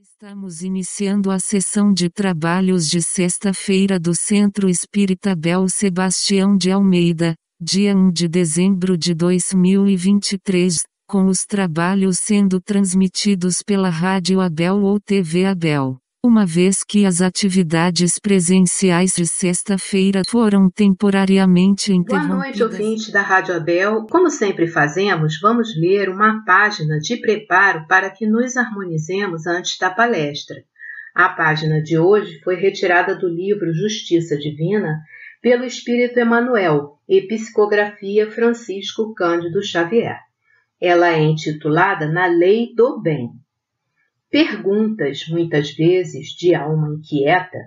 Estamos iniciando a sessão de trabalhos de sexta-feira do Centro Espírita Bel Sebastião de Almeida, dia 1 de dezembro de 2023, com os trabalhos sendo transmitidos pela Rádio Abel ou TV Abel uma vez que as atividades presenciais de sexta-feira foram temporariamente interrompidas. Boa noite, ouvinte da Rádio Abel. Como sempre fazemos, vamos ler uma página de preparo para que nos harmonizemos antes da palestra. A página de hoje foi retirada do livro Justiça Divina pelo Espírito Emanuel e Psicografia Francisco Cândido Xavier. Ela é intitulada Na Lei do Bem. Perguntas, muitas vezes, de alma inquieta,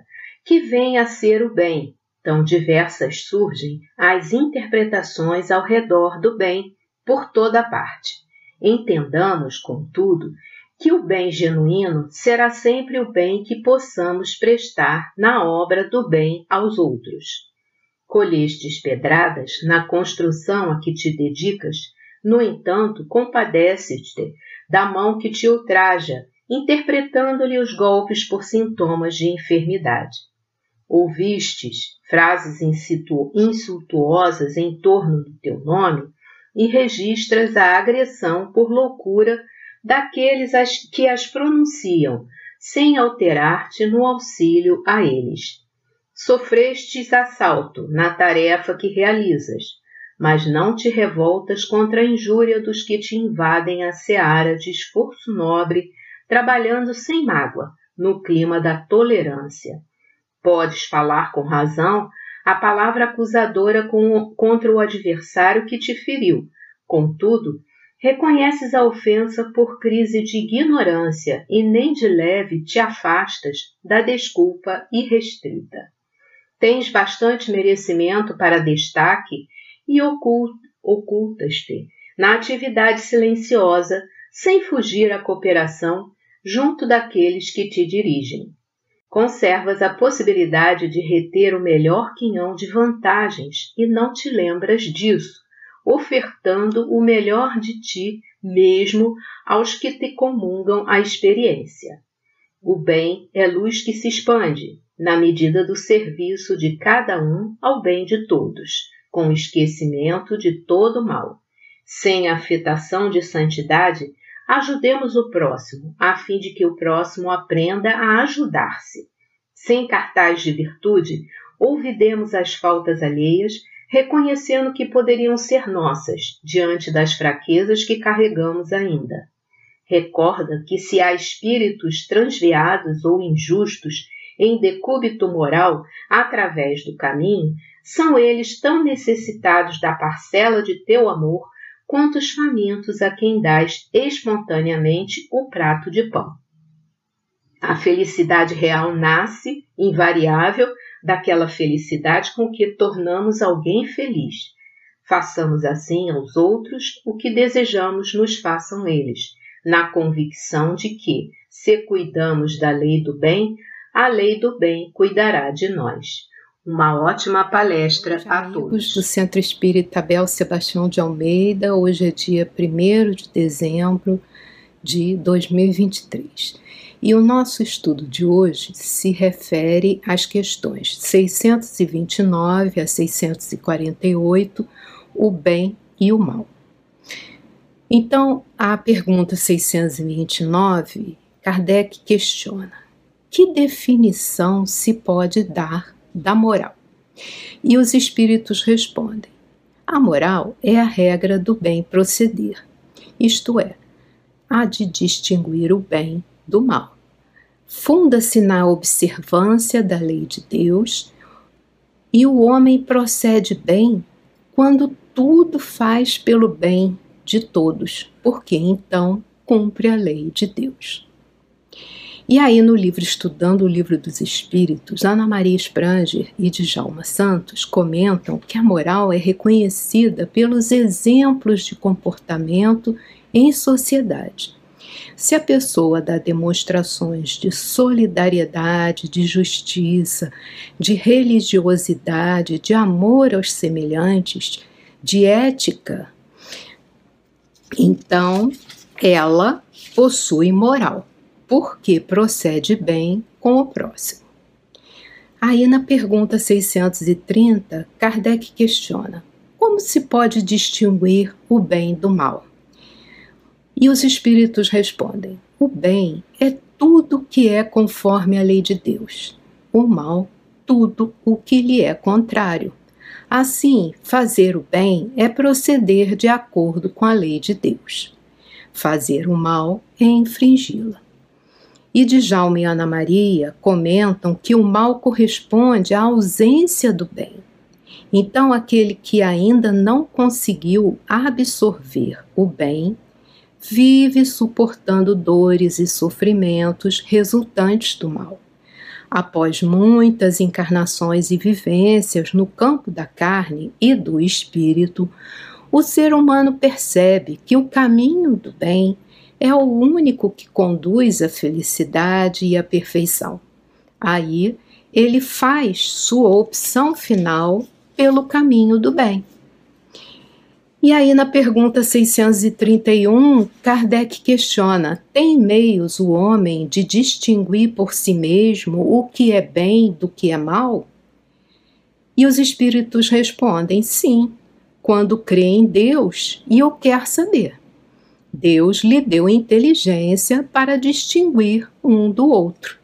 que vêm a ser o bem. Tão diversas surgem as interpretações ao redor do bem por toda parte. Entendamos, contudo, que o bem genuíno será sempre o bem que possamos prestar na obra do bem aos outros. Colhestes pedradas na construção a que te dedicas, no entanto, compadeces-te da mão que te ultraja interpretando-lhe os golpes por sintomas de enfermidade. Ouvistes frases insultuosas em torno do teu nome e registras a agressão por loucura daqueles que as pronunciam, sem alterar-te no auxílio a eles. Sofrestes assalto na tarefa que realizas, mas não te revoltas contra a injúria dos que te invadem a seara de esforço nobre trabalhando sem mágoa, no clima da tolerância. Podes falar com razão a palavra acusadora com, contra o adversário que te feriu, contudo, reconheces a ofensa por crise de ignorância e nem de leve te afastas da desculpa irrestrita. Tens bastante merecimento para destaque e ocultas-te na atividade silenciosa, sem fugir à cooperação junto daqueles que te dirigem. Conservas a possibilidade de reter o melhor quinhão de vantagens e não te lembras disso, ofertando o melhor de ti mesmo aos que te comungam a experiência. O bem é luz que se expande, na medida do serviço de cada um ao bem de todos, com esquecimento de todo mal. Sem afetação de santidade, Ajudemos o próximo, a fim de que o próximo aprenda a ajudar-se. Sem cartaz de virtude, ouvidemos as faltas alheias, reconhecendo que poderiam ser nossas, diante das fraquezas que carregamos ainda. Recorda que se há espíritos transviados ou injustos em decúbito moral através do caminho, são eles tão necessitados da parcela de teu amor quantos famintos a quem dás espontaneamente o prato de pão. A felicidade real nasce, invariável, daquela felicidade com que tornamos alguém feliz. Façamos assim aos outros o que desejamos nos façam eles, na convicção de que, se cuidamos da lei do bem, a lei do bem cuidará de nós. Uma ótima palestra a todos. do Centro Espírita Abel Sebastião de Almeida. Hoje é dia 1 de dezembro de 2023. E o nosso estudo de hoje se refere às questões 629 a 648, o bem e o mal. Então, a pergunta 629, Kardec questiona: que definição se pode dar da moral. E os espíritos respondem: a moral é a regra do bem proceder, isto é, a de distinguir o bem do mal. Funda-se na observância da lei de Deus e o homem procede bem quando tudo faz pelo bem de todos, porque então cumpre a lei de Deus. E aí, no livro Estudando o Livro dos Espíritos, Ana Maria Spranger e Djalma Santos comentam que a moral é reconhecida pelos exemplos de comportamento em sociedade. Se a pessoa dá demonstrações de solidariedade, de justiça, de religiosidade, de amor aos semelhantes, de ética, então ela possui moral porque procede bem com o próximo. Aí na pergunta 630, Kardec questiona: como se pode distinguir o bem do mal? E os espíritos respondem: o bem é tudo que é conforme a lei de Deus, o mal, tudo o que lhe é contrário. Assim, fazer o bem é proceder de acordo com a lei de Deus. Fazer o mal é infringi-la. E Djalma e Ana Maria comentam que o mal corresponde à ausência do bem. Então, aquele que ainda não conseguiu absorver o bem vive suportando dores e sofrimentos resultantes do mal. Após muitas encarnações e vivências no campo da carne e do espírito, o ser humano percebe que o caminho do bem é o único que conduz à felicidade e à perfeição. Aí ele faz sua opção final pelo caminho do bem. E aí, na pergunta 631, Kardec questiona: tem meios o homem de distinguir por si mesmo o que é bem do que é mal? E os espíritos respondem: sim, quando crê em Deus e o quer saber. Deus lhe deu inteligência para distinguir um do outro.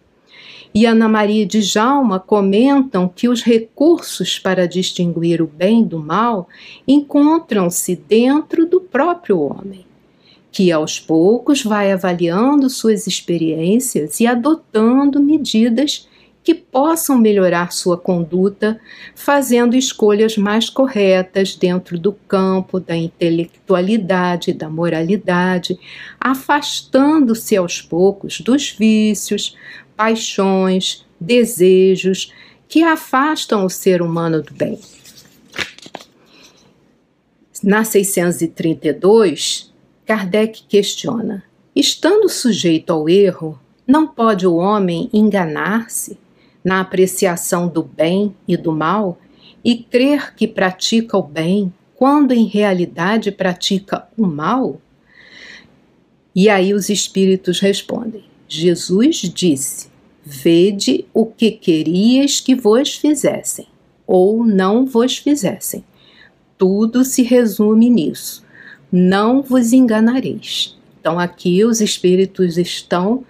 E Ana Maria de Jalma comentam que os recursos para distinguir o bem do mal encontram-se dentro do próprio homem, que aos poucos vai avaliando suas experiências e adotando medidas que possam melhorar sua conduta, fazendo escolhas mais corretas dentro do campo da intelectualidade, da moralidade, afastando-se aos poucos dos vícios, paixões, desejos que afastam o ser humano do bem. Na 632, Kardec questiona: estando sujeito ao erro, não pode o homem enganar-se na apreciação do bem e do mal e crer que pratica o bem quando em realidade pratica o mal? E aí os espíritos respondem: Jesus disse: Vede o que querias que vos fizessem, ou não vos fizessem. Tudo se resume nisso. Não vos enganareis. Então, aqui os Espíritos estão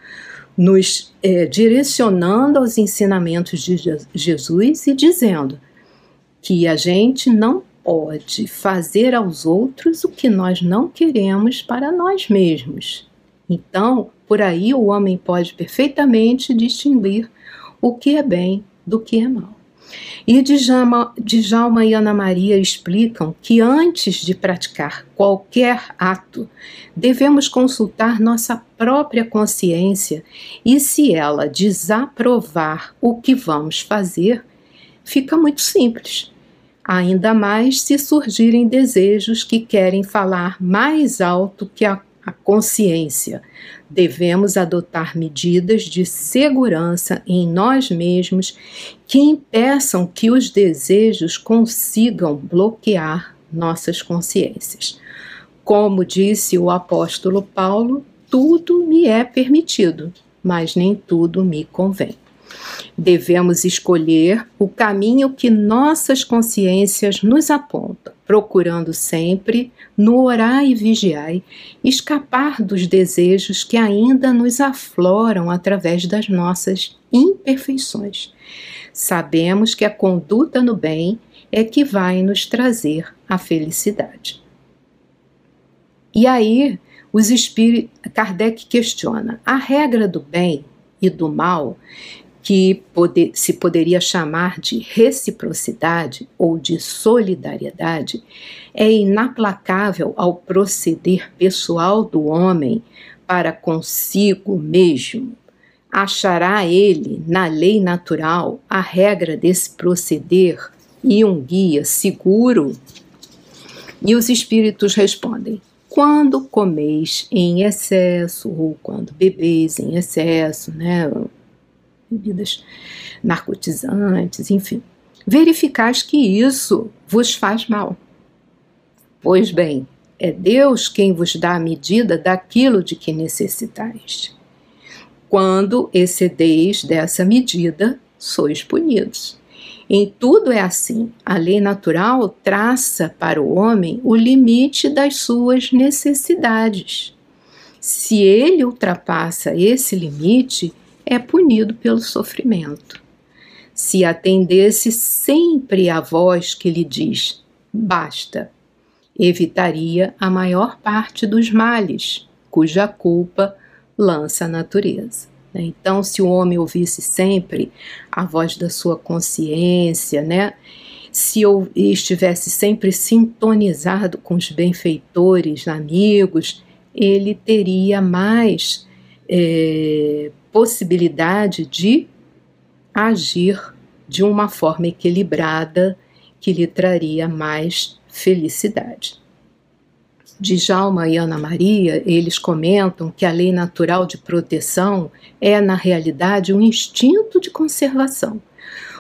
nos é, direcionando aos ensinamentos de Jesus e dizendo que a gente não pode fazer aos outros o que nós não queremos para nós mesmos. Então, por aí o homem pode perfeitamente distinguir o que é bem do que é mal. E Djalma, Djalma e Ana Maria explicam que antes de praticar qualquer ato, devemos consultar nossa própria consciência e, se ela desaprovar o que vamos fazer, fica muito simples. Ainda mais se surgirem desejos que querem falar mais alto que a a consciência. Devemos adotar medidas de segurança em nós mesmos que impeçam que os desejos consigam bloquear nossas consciências. Como disse o apóstolo Paulo, tudo me é permitido, mas nem tudo me convém. Devemos escolher o caminho que nossas consciências nos apontam, procurando sempre, no orar e vigiar, escapar dos desejos que ainda nos afloram através das nossas imperfeições. Sabemos que a conduta no bem é que vai nos trazer a felicidade. E aí, os espíritos, Kardec questiona: a regra do bem e do mal que poder, se poderia chamar de reciprocidade ou de solidariedade, é inaplacável ao proceder pessoal do homem para consigo mesmo. Achará ele, na lei natural, a regra desse proceder e um guia seguro? E os espíritos respondem: quando comeis em excesso ou quando bebeis em excesso, né? Bebidas narcotizantes, enfim. Verificais que isso vos faz mal. Pois bem, é Deus quem vos dá a medida daquilo de que necessitais. Quando excedeis dessa medida, sois punidos. Em tudo é assim. A lei natural traça para o homem o limite das suas necessidades. Se ele ultrapassa esse limite, é punido pelo sofrimento. Se atendesse sempre à voz que lhe diz: basta, evitaria a maior parte dos males, cuja culpa lança a natureza. Né? Então, se o homem ouvisse sempre a voz da sua consciência, né? se eu estivesse sempre sintonizado com os benfeitores, amigos, ele teria mais é, possibilidade de agir de uma forma equilibrada que lhe traria mais felicidade. Djalma e Ana Maria, eles comentam que a lei natural de proteção é, na realidade, um instinto de conservação,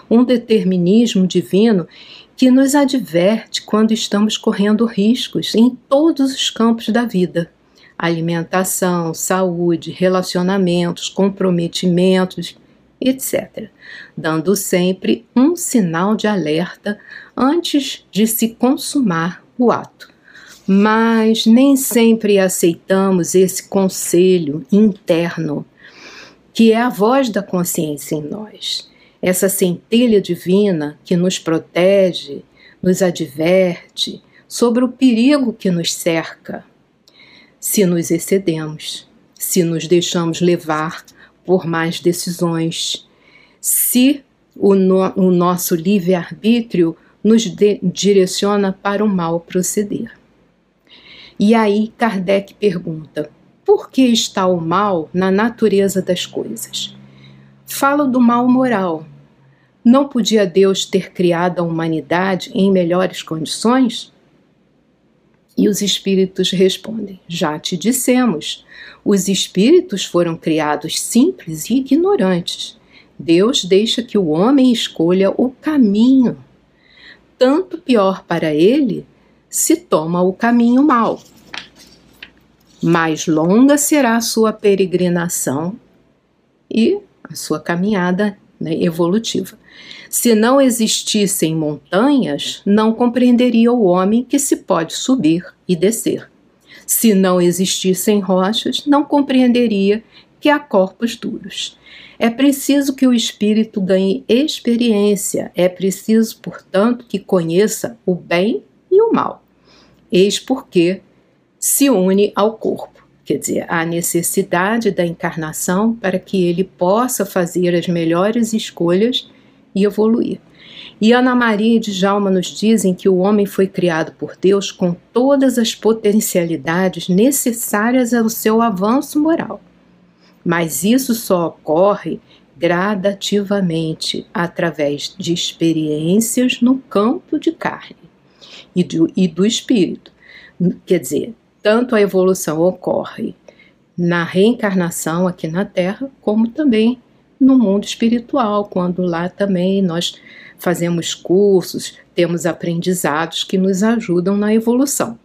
um determinismo divino que nos adverte quando estamos correndo riscos em todos os campos da vida alimentação, saúde, relacionamentos, comprometimentos, etc., dando sempre um sinal de alerta antes de se consumar o ato. Mas nem sempre aceitamos esse conselho interno, que é a voz da consciência em nós, essa centelha divina que nos protege, nos adverte sobre o perigo que nos cerca se nos excedemos, se nos deixamos levar por mais decisões, se o, no, o nosso livre-arbítrio nos de, direciona para o mal proceder. E aí Kardec pergunta: por que está o mal na natureza das coisas? Falo do mal moral. Não podia Deus ter criado a humanidade em melhores condições? E os espíritos respondem: Já te dissemos. Os espíritos foram criados simples e ignorantes. Deus deixa que o homem escolha o caminho. Tanto pior para ele se toma o caminho mau. Mais longa será a sua peregrinação e a sua caminhada né, evolutiva. Se não existissem montanhas, não compreenderia o homem que se pode subir e descer. Se não existissem rochas, não compreenderia que há corpos duros. É preciso que o espírito ganhe experiência, é preciso, portanto, que conheça o bem e o mal. Eis porque se une ao corpo, quer dizer, a necessidade da encarnação para que ele possa fazer as melhores escolhas e evoluir. E Ana Maria e Djalma nos dizem que o homem foi criado por Deus com todas as potencialidades necessárias ao seu avanço moral. Mas isso só ocorre gradativamente através de experiências no campo de carne e do, e do espírito. Quer dizer, tanto a evolução ocorre na reencarnação aqui na Terra, como também no mundo espiritual, quando lá também nós fazemos cursos, temos aprendizados que nos ajudam na evolução.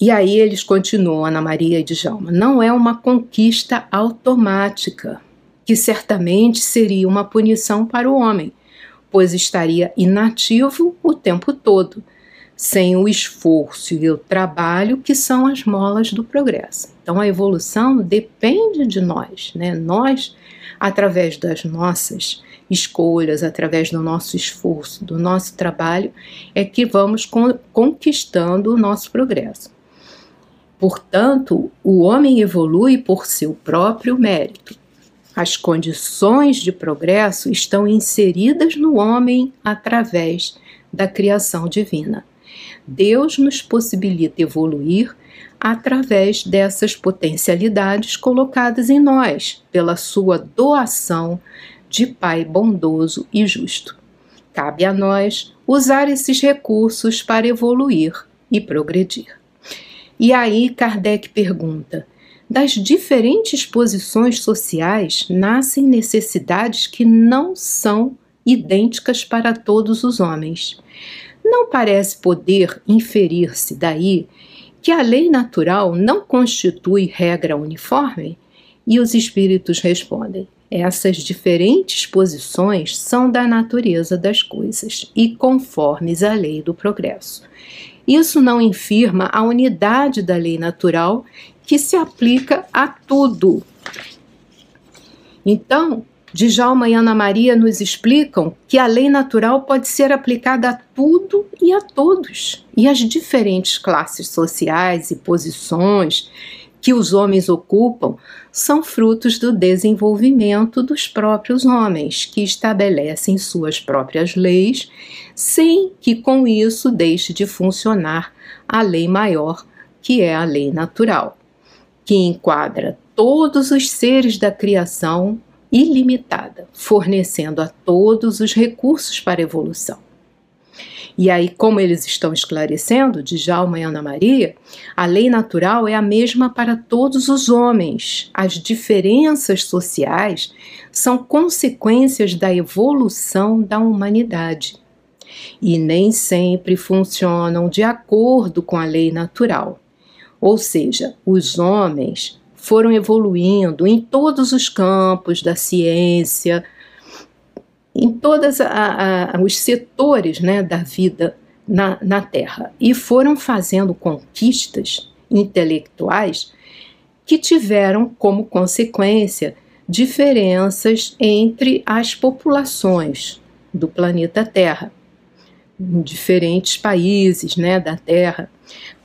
E aí eles continuam, Ana Maria e Djalma, não é uma conquista automática, que certamente seria uma punição para o homem, pois estaria inativo o tempo todo, sem o esforço e o trabalho que são as molas do progresso. Então a evolução depende de nós, né? Nós, através das nossas escolhas, através do nosso esforço, do nosso trabalho, é que vamos conquistando o nosso progresso. Portanto, o homem evolui por seu próprio mérito. As condições de progresso estão inseridas no homem através da criação divina. Deus nos possibilita evoluir através dessas potencialidades colocadas em nós, pela sua doação de Pai bondoso e justo. Cabe a nós usar esses recursos para evoluir e progredir. E aí Kardec pergunta: das diferentes posições sociais nascem necessidades que não são idênticas para todos os homens. Não parece poder inferir-se daí que a lei natural não constitui regra uniforme? E os espíritos respondem: essas diferentes posições são da natureza das coisas e conformes à lei do progresso. Isso não infirma a unidade da lei natural que se aplica a tudo. Então, Djalma e Ana Maria nos explicam que a lei natural pode ser aplicada a tudo e a todos, e as diferentes classes sociais e posições que os homens ocupam são frutos do desenvolvimento dos próprios homens, que estabelecem suas próprias leis, sem que com isso deixe de funcionar a lei maior, que é a lei natural, que enquadra todos os seres da criação ilimitada, fornecendo a todos os recursos para evolução. E aí, como eles estão esclarecendo, de Djalma e Ana Maria, a lei natural é a mesma para todos os homens. As diferenças sociais são consequências da evolução da humanidade e nem sempre funcionam de acordo com a lei natural. Ou seja, os homens foram evoluindo em todos os campos da ciência, em todos os setores né, da vida na, na Terra e foram fazendo conquistas intelectuais que tiveram como consequência diferenças entre as populações do planeta Terra, em diferentes países né, da Terra.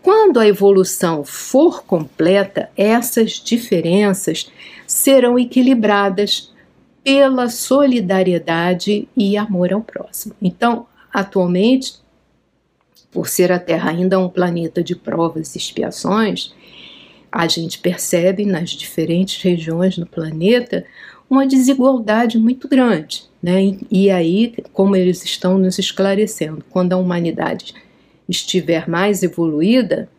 Quando a evolução for completa, essas diferenças serão equilibradas pela solidariedade e amor ao próximo. Então, atualmente, por ser a Terra ainda um planeta de provas e expiações, a gente percebe nas diferentes regiões do planeta uma desigualdade muito grande. Né? E aí, como eles estão nos esclarecendo, quando a humanidade estiver mais evoluída,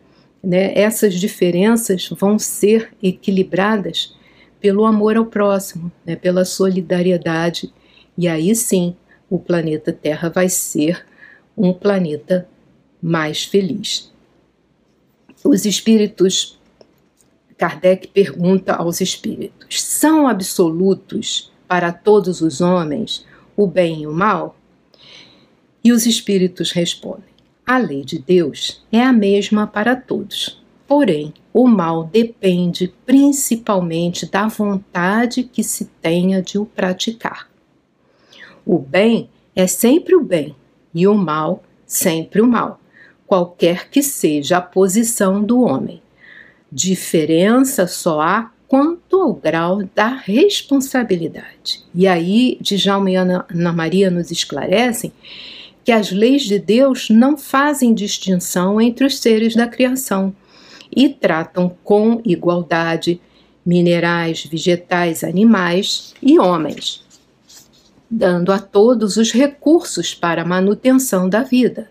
né, essas diferenças vão ser equilibradas pelo amor ao próximo, né, pela solidariedade, e aí sim o planeta Terra vai ser um planeta mais feliz. Os espíritos, Kardec pergunta aos espíritos: são absolutos para todos os homens o bem e o mal? E os espíritos respondem: a lei de Deus é a mesma para todos. Porém, o mal depende principalmente da vontade que se tenha de o praticar. O bem é sempre o bem e o mal sempre o mal, qualquer que seja a posição do homem. Diferença só há quanto ao grau da responsabilidade. E aí, Djalma e Ana, Maria nos esclarecem que as leis de Deus não fazem distinção entre os seres da criação e tratam com igualdade minerais, vegetais, animais e homens, dando a todos os recursos para a manutenção da vida.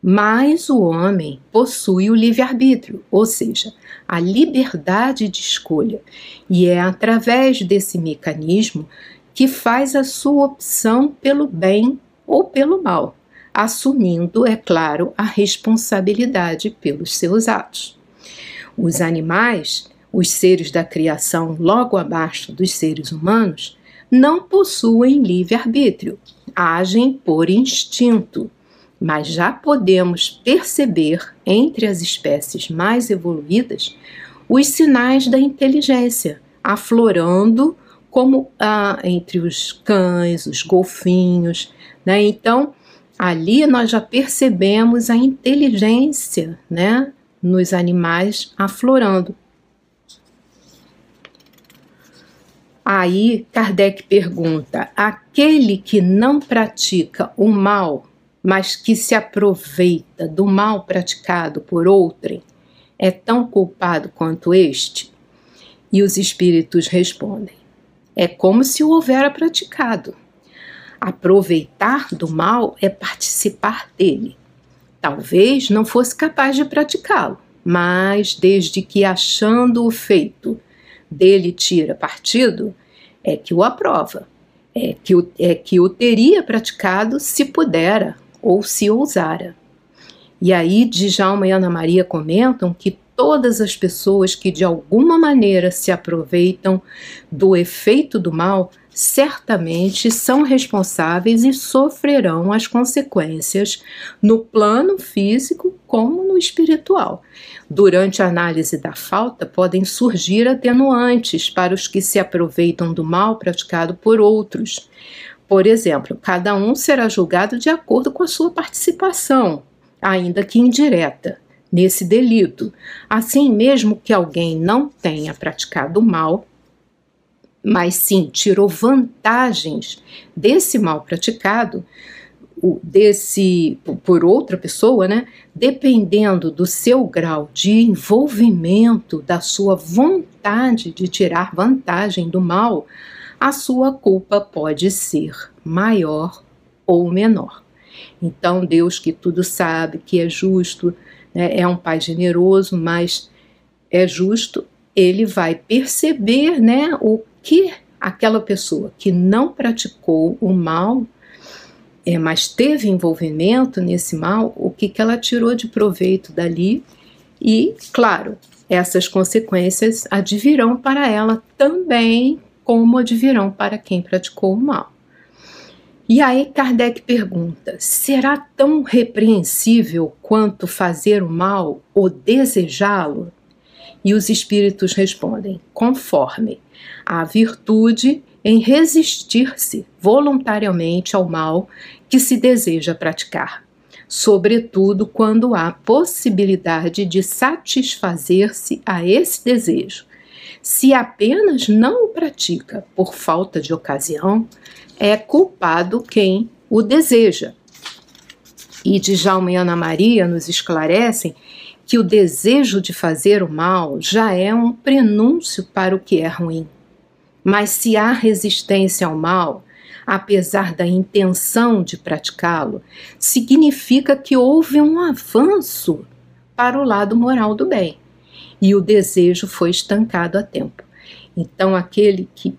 Mas o homem possui o livre-arbítrio, ou seja, a liberdade de escolha, e é através desse mecanismo que faz a sua opção pelo bem ou pelo mal, assumindo, é claro, a responsabilidade pelos seus atos. Os animais, os seres da criação logo abaixo dos seres humanos, não possuem livre-arbítrio, agem por instinto, mas já podemos perceber entre as espécies mais evoluídas os sinais da inteligência aflorando como ah, entre os cães, os golfinhos, né? Então, ali nós já percebemos a inteligência, né, nos animais aflorando. Aí Kardec pergunta: aquele que não pratica o mal, mas que se aproveita do mal praticado por outrem, é tão culpado quanto este? E os espíritos respondem: é como se o houvera praticado. Aproveitar do mal é participar dele. Talvez não fosse capaz de praticá-lo, mas desde que achando o feito dele tira partido, é que o aprova, é que o, é que o teria praticado se pudera ou se ousara. E aí Djalma e Ana Maria comentam que todas as pessoas que de alguma maneira se aproveitam do efeito do mal certamente são responsáveis e sofrerão as consequências no plano físico como no espiritual. Durante a análise da falta, podem surgir atenuantes para os que se aproveitam do mal praticado por outros. Por exemplo, cada um será julgado de acordo com a sua participação, ainda que indireta, nesse delito. Assim, mesmo que alguém não tenha praticado mal, mas sim tirou vantagens desse mal praticado, desse por outra pessoa, né? Dependendo do seu grau de envolvimento, da sua vontade de tirar vantagem do mal, a sua culpa pode ser maior ou menor. Então, Deus que tudo sabe, que é justo, né, é um Pai generoso, mas é justo, ele vai perceber né, o que aquela pessoa que não praticou o mal, é, mas teve envolvimento nesse mal, o que, que ela tirou de proveito dali e, claro, essas consequências advirão para ela também, como advirão para quem praticou o mal. E aí Kardec pergunta: será tão repreensível quanto fazer o mal ou desejá-lo? E os espíritos respondem: conforme a virtude em resistir-se voluntariamente ao mal que se deseja praticar, sobretudo quando há possibilidade de satisfazer-se a esse desejo. Se apenas não o pratica por falta de ocasião, é culpado quem o deseja. E Djalma e Ana Maria nos esclarecem que o desejo de fazer o mal já é um prenúncio para o que é ruim. Mas se há resistência ao mal, apesar da intenção de praticá-lo, significa que houve um avanço para o lado moral do bem e o desejo foi estancado a tempo. Então, aquele que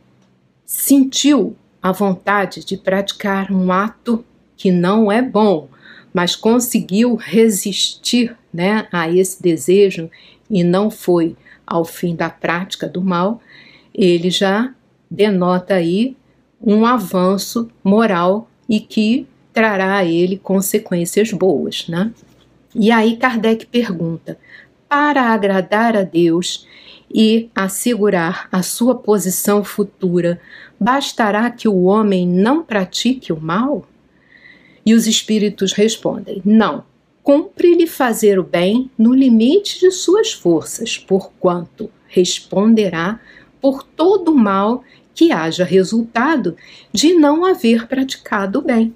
sentiu a vontade de praticar um ato que não é bom, mas conseguiu resistir né, a esse desejo e não foi ao fim da prática do mal, ele já denota aí um avanço moral e que trará a ele consequências boas, né? E aí Kardec pergunta: para agradar a Deus e assegurar a sua posição futura, bastará que o homem não pratique o mal? E os espíritos respondem: não. Cumpre-lhe fazer o bem no limite de suas forças, porquanto responderá por todo o mal que haja resultado de não haver praticado o bem.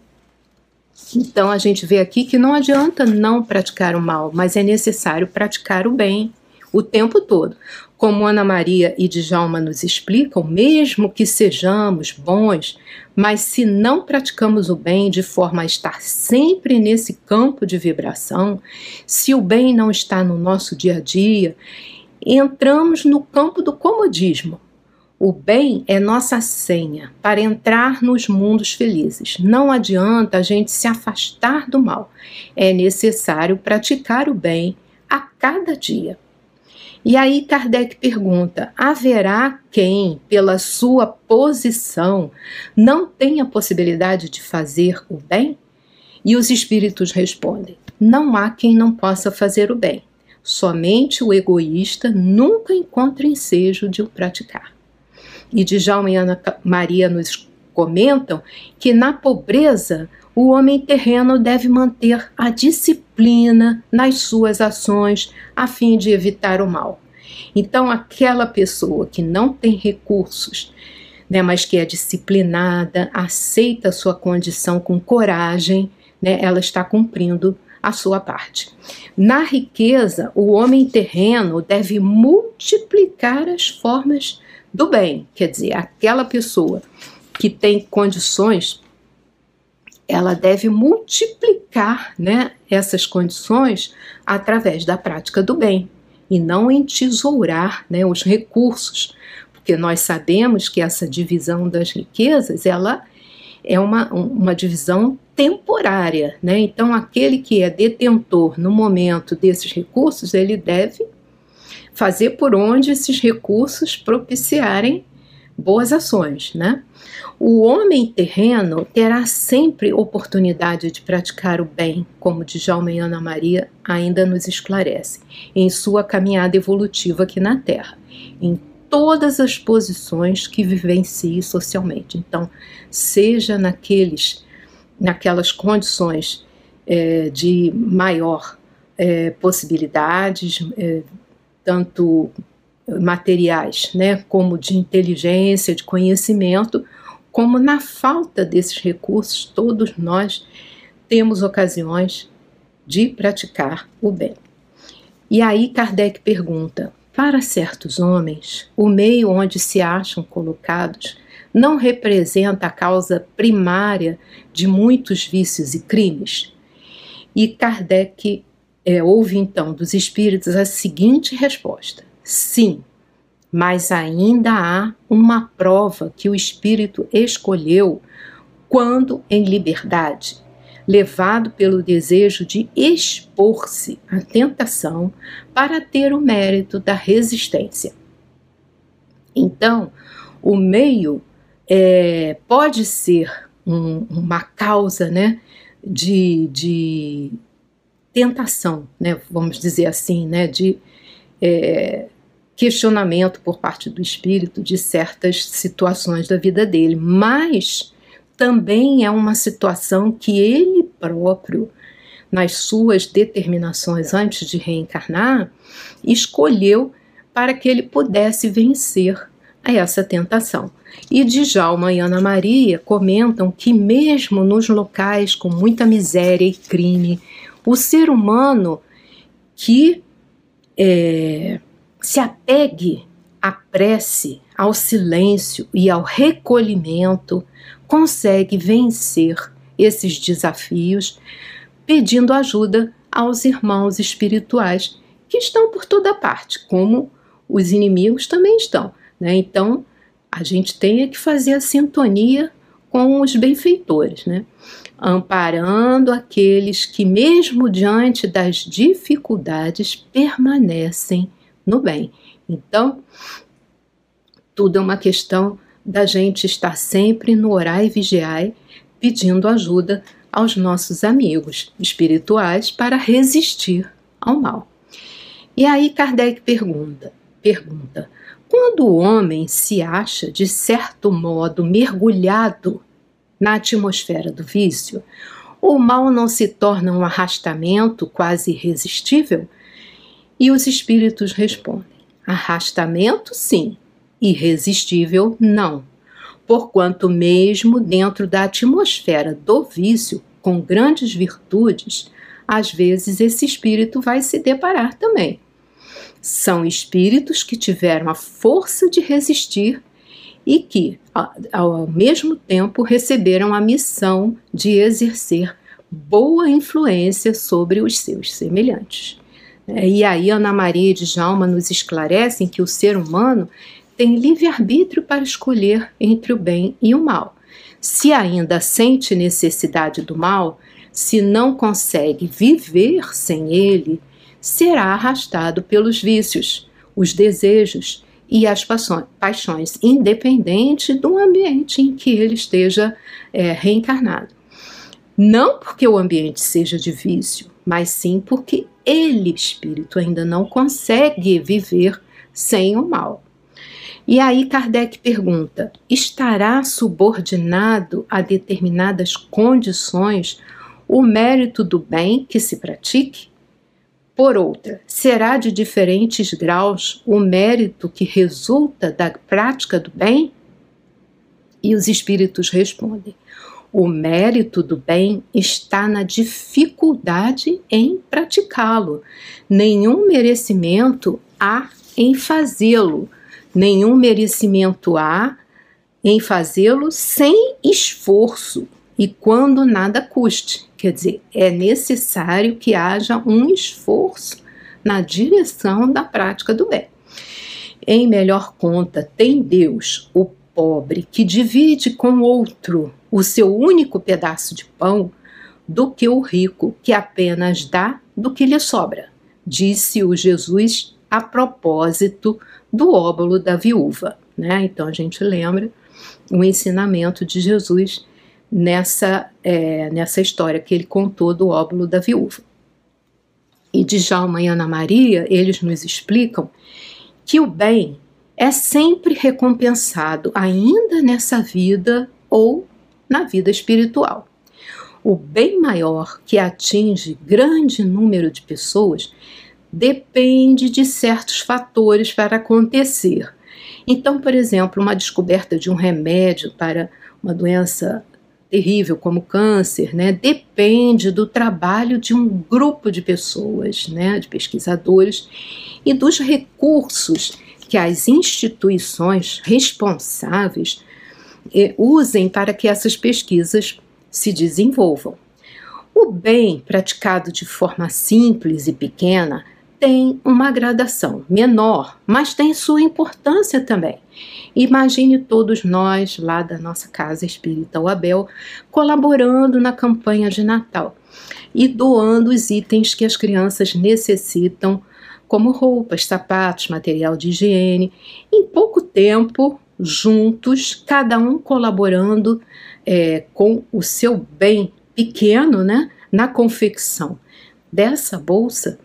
Então a gente vê aqui que não adianta não praticar o mal, mas é necessário praticar o bem o tempo todo. Como Ana Maria e Djalma nos explicam, mesmo que sejamos bons, mas se não praticamos o bem de forma a estar sempre nesse campo de vibração, se o bem não está no nosso dia a dia, entramos no campo do comodismo. O bem é nossa senha para entrar nos mundos felizes. Não adianta a gente se afastar do mal. É necessário praticar o bem a cada dia. E aí Kardec pergunta: haverá quem, pela sua posição, não tenha possibilidade de fazer o bem? E os espíritos respondem: não há quem não possa fazer o bem. Somente o egoísta nunca encontra ensejo de o praticar. E Djalma e Ana Maria nos comentam que na pobreza o homem terreno deve manter a disciplina nas suas ações a fim de evitar o mal. Então, aquela pessoa que não tem recursos, né, mas que é disciplinada, aceita a sua condição com coragem, né, ela está cumprindo a sua parte. Na riqueza, o homem terreno deve multiplicar as formas do bem, quer dizer, aquela pessoa que tem condições ela deve multiplicar né, essas condições através da prática do bem e não entesourar né, os recursos, porque nós sabemos que essa divisão das riquezas ela é uma, uma divisão temporária, né? Então aquele que é detentor no momento desses recursos ele deve fazer por onde esses recursos propiciarem boas ações, né? O homem terreno terá sempre oportunidade de praticar o bem, como Djalma e Ana Maria ainda nos esclarece, em sua caminhada evolutiva aqui na Terra, em todas as posições que vivencie socialmente. Então, seja naqueles, naquelas condições é, de maior é, possibilidades, é, tanto materiais, né, como de inteligência, de conhecimento, como na falta desses recursos, todos nós temos ocasiões de praticar o bem. E aí Kardec pergunta: para certos homens, o meio onde se acham colocados não representa a causa primária de muitos vícios e crimes? E Kardec é, ouve então dos espíritos a seguinte resposta: sim, mas ainda há uma prova que o espírito escolheu quando em liberdade, levado pelo desejo de expor-se à tentação para ter o mérito da resistência. Então, o meio é, pode ser um, uma causa né, de, de tentação, né, vamos dizer assim, né, de é, questionamento por parte do espírito de certas situações da vida dele, mas também é uma situação que ele próprio, nas suas determinações antes de reencarnar, escolheu para que ele pudesse vencer a essa tentação. E Djalma e Ana Maria comentam que, mesmo nos locais com muita miséria e crime, o ser humano que é, se apegue à prece, ao silêncio e ao recolhimento, consegue vencer esses desafios pedindo ajuda aos irmãos espirituais que estão por toda parte, como os inimigos também estão. Né? Então, a gente tem que fazer a sintonia com os benfeitores, né? amparando aqueles que, mesmo diante das dificuldades, permanecem no bem. Então, tudo é uma questão da gente estar sempre no orar e vigiar, pedindo ajuda aos nossos amigos espirituais para resistir ao mal. E aí Kardec pergunta, pergunta: quando o homem se acha de certo modo mergulhado na atmosfera do vício, o mal não se torna um arrastamento quase irresistível? E os espíritos respondem: arrastamento, sim, irresistível, não. Porquanto, mesmo dentro da atmosfera do vício, com grandes virtudes, às vezes esse espírito vai se deparar também. São espíritos que tiveram a força de resistir e que, ao mesmo tempo, receberam a missão de exercer boa influência sobre os seus semelhantes. É, e aí Ana Maria e Djalma nos esclarecem que o ser humano tem livre-arbítrio para escolher entre o bem e o mal. Se ainda sente necessidade do mal, se não consegue viver sem ele, será arrastado pelos vícios, os desejos e as paixões, independente do ambiente em que ele esteja é, reencarnado. Não porque o ambiente seja de vício, mas sim porque ele, espírito, ainda não consegue viver sem o mal. E aí Kardec pergunta: estará subordinado a determinadas condições o mérito do bem que se pratique? Por outra, será de diferentes graus o mérito que resulta da prática do bem? E os espíritos respondem: o mérito do bem está na dificuldade em praticá-lo. Nenhum merecimento há em fazê-lo. Nenhum merecimento há em fazê-lo sem esforço e quando nada custe. Quer dizer, é necessário que haja um esforço na direção da prática do bem. Em melhor conta, tem Deus, o pobre, que divide com outro o seu único pedaço de pão do que o rico que apenas dá do que lhe sobra, disse o Jesus a propósito do óbolo da viúva. Né? Então a gente lembra o ensinamento de Jesus nessa, é, nessa história que ele contou do óbolo da viúva. E de Jalma e Ana Maria, eles nos explicam que o bem é sempre recompensado, ainda nessa vida ou na vida espiritual. O bem maior que atinge grande número de pessoas depende de certos fatores para acontecer. Então, por exemplo, uma descoberta de um remédio para uma doença terrível como câncer, né, depende do trabalho de um grupo de pessoas, né, de pesquisadores e dos recursos que as instituições responsáveis usem para que essas pesquisas se desenvolvam. O bem praticado de forma simples e pequena tem uma gradação menor, mas tem sua importância também. Imagine todos nós lá da nossa casa espírita o Abel colaborando na campanha de Natal e doando os itens que as crianças necessitam, como roupas, sapatos, material de higiene. Em pouco tempo, juntos, cada um colaborando é, com o seu bem pequeno, né, na confecção dessa bolsa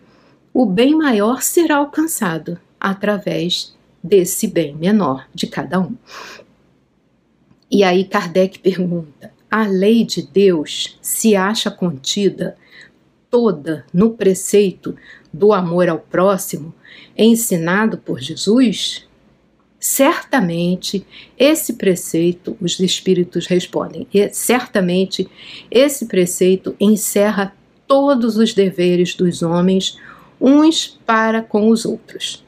o bem maior será alcançado através desse bem menor de cada um. E aí Kardec pergunta: a lei de Deus se acha contida toda no preceito do amor ao próximo ensinado por Jesus? Certamente esse preceito, os espíritos respondem, certamente esse preceito encerra todos os deveres dos homens uns para com os outros.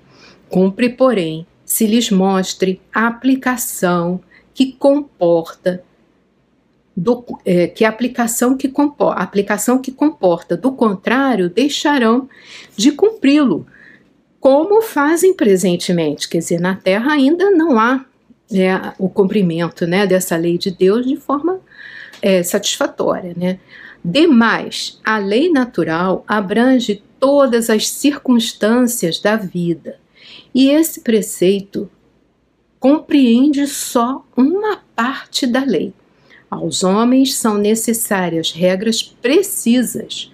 Cumpre, porém, se lhes mostre a aplicação que comporta do, é, que a aplicação que comporta, aplicação que comporta, do contrário, deixarão de cumpri-lo, como fazem presentemente. Quer dizer, na Terra ainda não há é, o cumprimento né, dessa lei de Deus de forma é, satisfatória. Né? Demais, a lei natural abrange todas as circunstâncias da vida. E esse preceito compreende só uma parte da lei. Aos homens são necessárias regras precisas.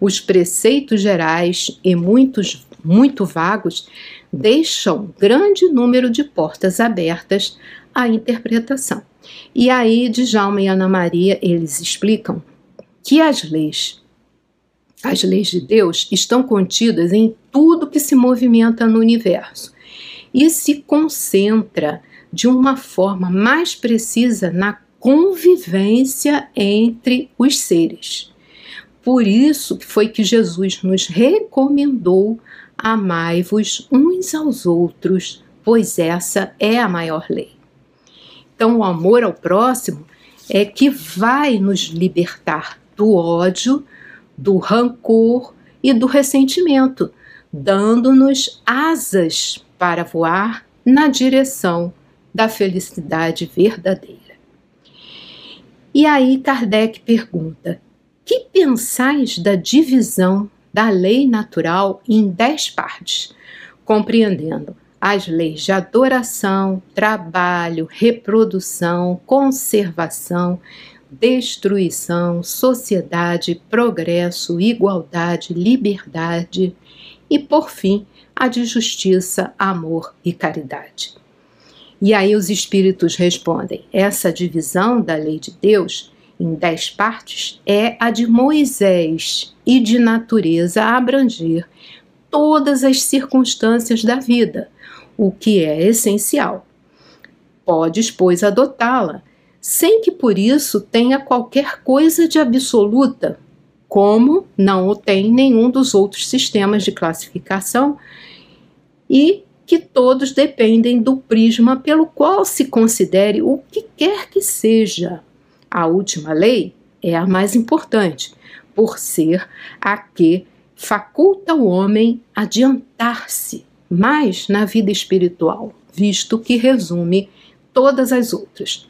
Os preceitos gerais e muitos muito vagos deixam grande número de portas abertas à interpretação. E aí, Djalma e Ana Maria, eles explicam que as leis as leis de Deus estão contidas em tudo que se movimenta no universo e se concentra de uma forma mais precisa na convivência entre os seres. Por isso foi que Jesus nos recomendou amai-vos uns aos outros, pois essa é a maior lei. Então, o amor ao próximo é que vai nos libertar do ódio, do rancor e do ressentimento, dando-nos asas para voar na direção da felicidade verdadeira. E aí Kardec pergunta: que pensais da divisão da lei natural em dez partes, compreendendo as leis de adoração, trabalho, reprodução, conservação, destruição, sociedade, progresso, igualdade, liberdade e, por fim, a de justiça, amor e caridade. E aí os espíritos respondem: essa divisão da lei de Deus em dez partes é a de Moisés e de natureza a abranger todas as circunstâncias da vida, o que é essencial. Podes, pois, adotá-la sem que por isso tenha qualquer coisa de absoluta, como não o tem nenhum dos outros sistemas de classificação, e que todos dependem do prisma pelo qual se considere o que quer que seja. A última lei é a mais importante, por ser a que faculta o homem adiantar-se mais na vida espiritual, visto que resume todas as outras.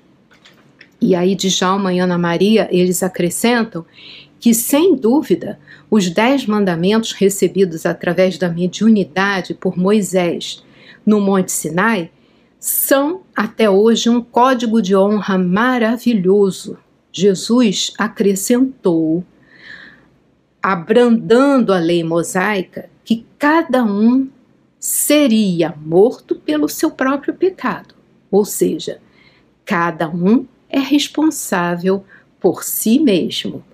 E aí, Djalma e Ana Maria, eles acrescentam que, sem dúvida, os dez mandamentos recebidos através da mediunidade por Moisés no Monte Sinai são até hoje um código de honra maravilhoso. Jesus acrescentou, abrandando a lei mosaica, que cada um seria morto pelo seu próprio pecado. Ou seja, cada um é responsável por si mesmo.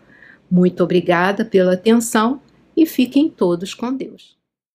Muito obrigada pela atenção e fiquem todos com Deus.